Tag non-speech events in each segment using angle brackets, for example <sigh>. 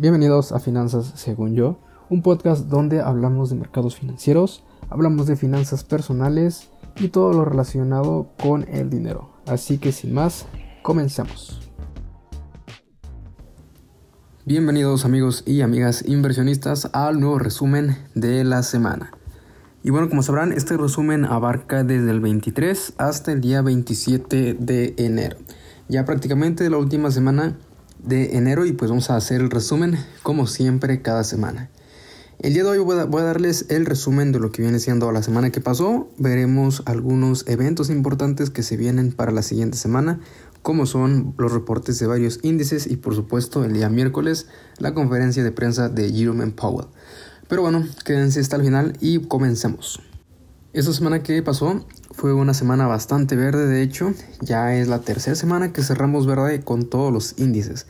Bienvenidos a Finanzas según yo, un podcast donde hablamos de mercados financieros, hablamos de finanzas personales y todo lo relacionado con el dinero. Así que sin más, comencemos. Bienvenidos amigos y amigas inversionistas al nuevo resumen de la semana. Y bueno, como sabrán, este resumen abarca desde el 23 hasta el día 27 de enero. Ya prácticamente la última semana de enero y pues vamos a hacer el resumen como siempre cada semana. El día de hoy voy a, darles el resumen de lo que viene siendo la semana que pasó. Veremos algunos eventos importantes que se vienen para la siguiente semana, como son los reportes de varios índices y por supuesto el día miércoles la conferencia de prensa de Jerome Powell. Pero bueno, quédense hasta el final y comencemos. Esta semana que pasó fue una semana bastante verde, de hecho, ya es la tercera semana que cerramos verde con todos los índices.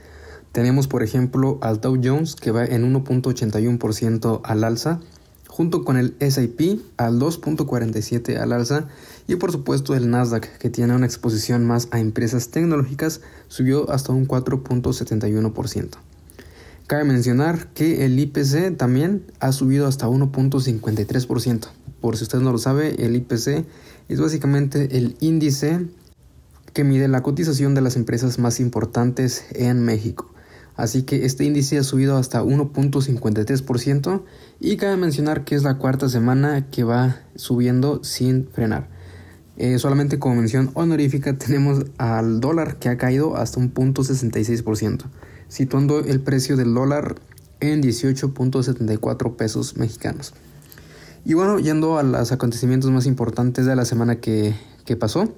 Tenemos por ejemplo al Dow Jones que va en 1.81% al alza, junto con el SIP al 2.47 al alza y por supuesto el Nasdaq que tiene una exposición más a empresas tecnológicas subió hasta un 4.71%. Cabe mencionar que el IPC también ha subido hasta 1.53%. Por si usted no lo sabe, el IPC es básicamente el índice que mide la cotización de las empresas más importantes en México. Así que este índice ha subido hasta 1.53% y cabe mencionar que es la cuarta semana que va subiendo sin frenar. Eh, solamente como mención honorífica <laughs> tenemos al dólar que ha caído hasta un punto 66% situando el precio del dólar en 18.74 pesos mexicanos. Y bueno, yendo a los acontecimientos más importantes de la semana que, que pasó,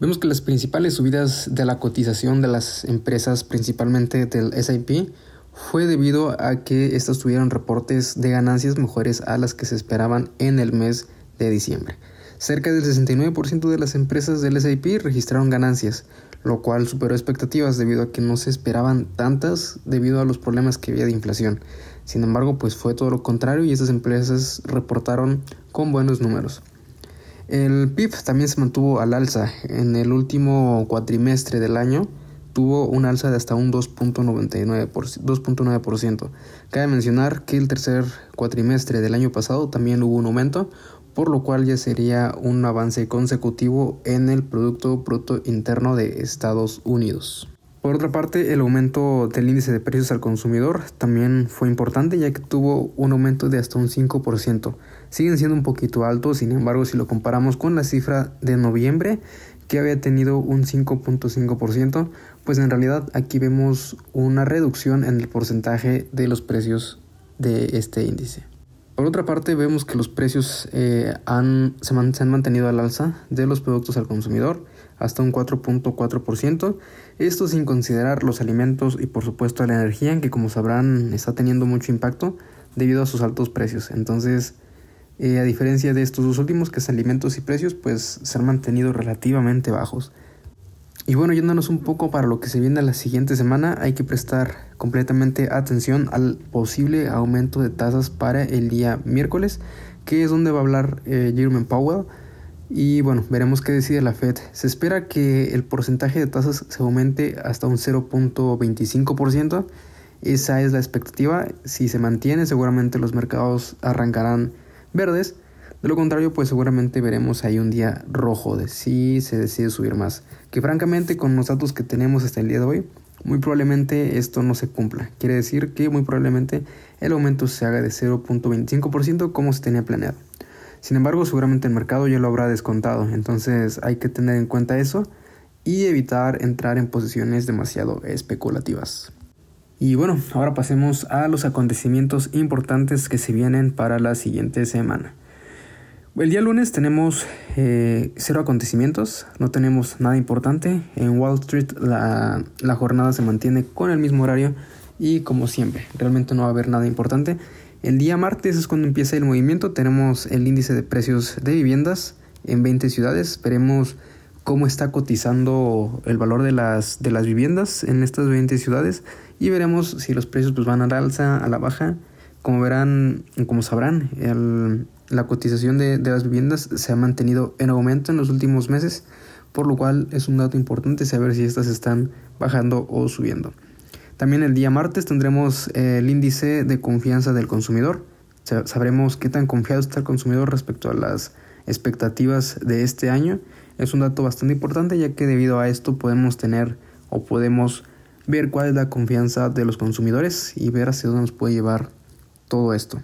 vemos que las principales subidas de la cotización de las empresas, principalmente del SIP, fue debido a que estas tuvieron reportes de ganancias mejores a las que se esperaban en el mes de diciembre. Cerca del 69% de las empresas del SIP registraron ganancias, lo cual superó expectativas debido a que no se esperaban tantas debido a los problemas que había de inflación. Sin embargo, pues fue todo lo contrario y estas empresas reportaron con buenos números. El PIB también se mantuvo al alza. En el último cuatrimestre del año tuvo un alza de hasta un 2.9%. Cabe mencionar que el tercer cuatrimestre del año pasado también hubo un aumento, por lo cual ya sería un avance consecutivo en el Producto Bruto Interno de Estados Unidos. Por otra parte, el aumento del índice de precios al consumidor también fue importante ya que tuvo un aumento de hasta un 5%. Siguen siendo un poquito altos, sin embargo, si lo comparamos con la cifra de noviembre, que había tenido un 5.5%, pues en realidad aquí vemos una reducción en el porcentaje de los precios de este índice. Por otra parte, vemos que los precios eh, han, se, han mantenido al alza de los productos al consumidor hasta un 4.4%. Esto sin considerar los alimentos y por supuesto la energía, que como sabrán está teniendo mucho impacto debido a sus altos precios. Entonces, eh, a diferencia de estos dos últimos, que es alimentos y precios, pues se han mantenido relativamente bajos. Y bueno, yéndonos un poco para lo que se viene la siguiente semana, hay que prestar completamente atención al posible aumento de tasas para el día miércoles, que es donde va a hablar eh, Jerome Powell. Y bueno, veremos qué decide la Fed. Se espera que el porcentaje de tasas se aumente hasta un 0.25%. Esa es la expectativa. Si se mantiene, seguramente los mercados arrancarán verdes. De lo contrario, pues seguramente veremos ahí un día rojo de si se decide subir más. Que francamente con los datos que tenemos hasta el día de hoy, muy probablemente esto no se cumpla. Quiere decir que muy probablemente el aumento se haga de 0.25% como se tenía planeado. Sin embargo, seguramente el mercado ya lo habrá descontado, entonces hay que tener en cuenta eso y evitar entrar en posiciones demasiado especulativas. Y bueno, ahora pasemos a los acontecimientos importantes que se vienen para la siguiente semana. El día lunes tenemos eh, cero acontecimientos, no tenemos nada importante. En Wall Street la, la, jornada se mantiene con el mismo horario y como siempre, realmente no va a haber nada importante. El día martes es cuando empieza el movimiento, tenemos el índice de precios de viviendas en 20 ciudades, veremos cómo está cotizando el valor de las, de las viviendas en estas 20 ciudades y veremos si los precios pues, van a la alza, a la baja. Como verán, como sabrán, el, la cotización de, las viviendas se ha mantenido en aumento en los últimos meses, por lo cual es un dato importante saber si estas están bajando o subiendo. También el día martes tendremos el índice de confianza del consumidor. Sabremos qué tan confiado está el consumidor respecto a las expectativas de este año. Es un dato bastante importante ya que debido a esto podemos tener o podemos ver cuál es la confianza de los consumidores y ver hacia dónde nos puede llevar todo esto.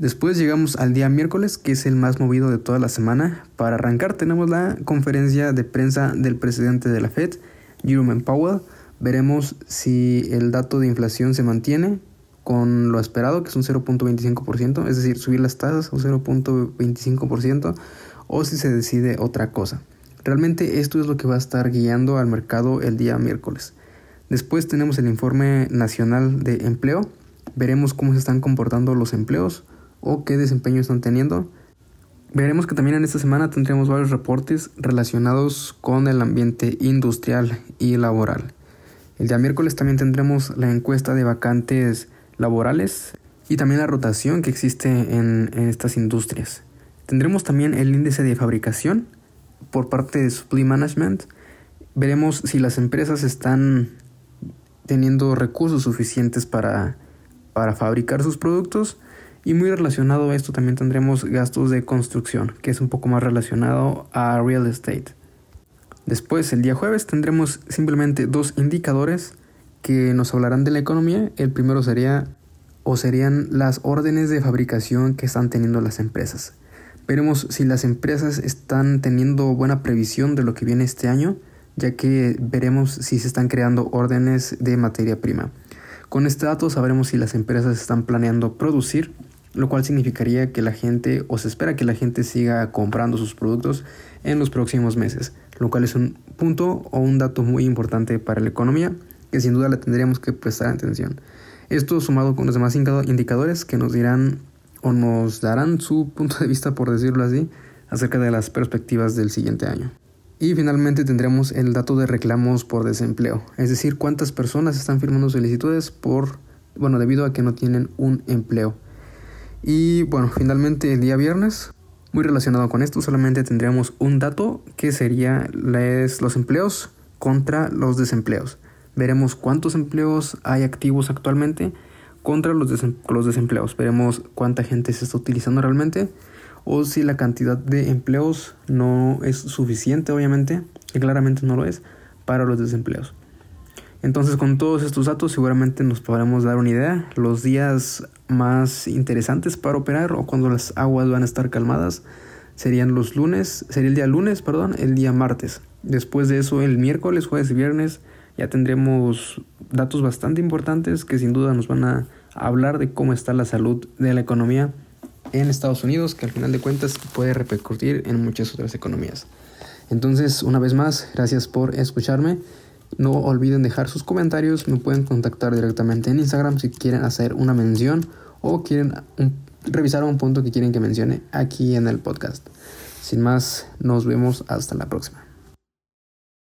Después llegamos al día miércoles, que es el más movido de toda la semana. Para arrancar tenemos la conferencia de prensa del presidente de la Fed, Jerome Powell. Veremos si el dato de inflación se mantiene con lo esperado, que es un 0.25%, es decir, subir las tasas un 0.25%, o si se decide otra cosa. Realmente esto es lo que va a estar guiando al mercado el día miércoles. Después tenemos el informe nacional de empleo. Veremos cómo se están comportando los empleos o qué desempeño están teniendo. Veremos que también en esta semana tendremos varios reportes relacionados con el ambiente industrial y laboral. El día miércoles también tendremos la encuesta de vacantes laborales y también la rotación que existe en, estas industrias. Tendremos también el índice de fabricación por parte de Supply Management. Veremos si las empresas están teniendo recursos suficientes para, para fabricar sus productos. Y muy relacionado a esto también tendremos gastos de construcción, que es un poco más relacionado a real estate. Después, el día jueves, tendremos simplemente dos indicadores que nos hablarán de la economía. El primero sería o serían las órdenes de fabricación que están teniendo las empresas. Veremos si las empresas están teniendo buena previsión de lo que viene este año, ya que veremos si se están creando órdenes de materia prima. Con este dato sabremos si las empresas están planeando producir, lo cual significaría que la gente o se espera que la gente siga comprando sus productos en los próximos meses, lo cual es un punto o un dato muy importante para la economía que sin duda le tendríamos que prestar atención. Esto sumado con los demás indicadores que nos dirán o nos darán su punto de vista, por decirlo así, acerca de las perspectivas del siguiente año. Y finalmente tendremos el dato de reclamos por desempleo, es decir, cuántas personas están firmando solicitudes por, bueno, debido a que no tienen un empleo. Y bueno, finalmente el día viernes, muy relacionado con esto, solamente tendríamos un dato que sería los empleos contra los desempleos. Veremos cuántos empleos hay activos actualmente contra los, los desempleos. Veremos cuánta gente se está utilizando realmente o si la cantidad de empleos no es suficiente, obviamente, que claramente no lo es, para los desempleos. Entonces con todos estos datos seguramente nos podremos dar una idea. Los días más interesantes para operar o cuando las aguas van a estar calmadas serían los lunes, sería el día lunes, perdón, el día martes. Después de eso el miércoles, jueves y viernes ya tendremos datos bastante importantes que sin duda nos van a hablar de cómo está la salud de la economía en Estados Unidos, que al final de cuentas puede repercutir en muchas otras economías. Entonces, una vez más, gracias por escucharme. No olviden dejar sus comentarios, me pueden contactar directamente en Instagram si quieren hacer una mención o quieren revisar un punto que quieren que mencione aquí en el podcast. Sin más, nos vemos hasta la próxima.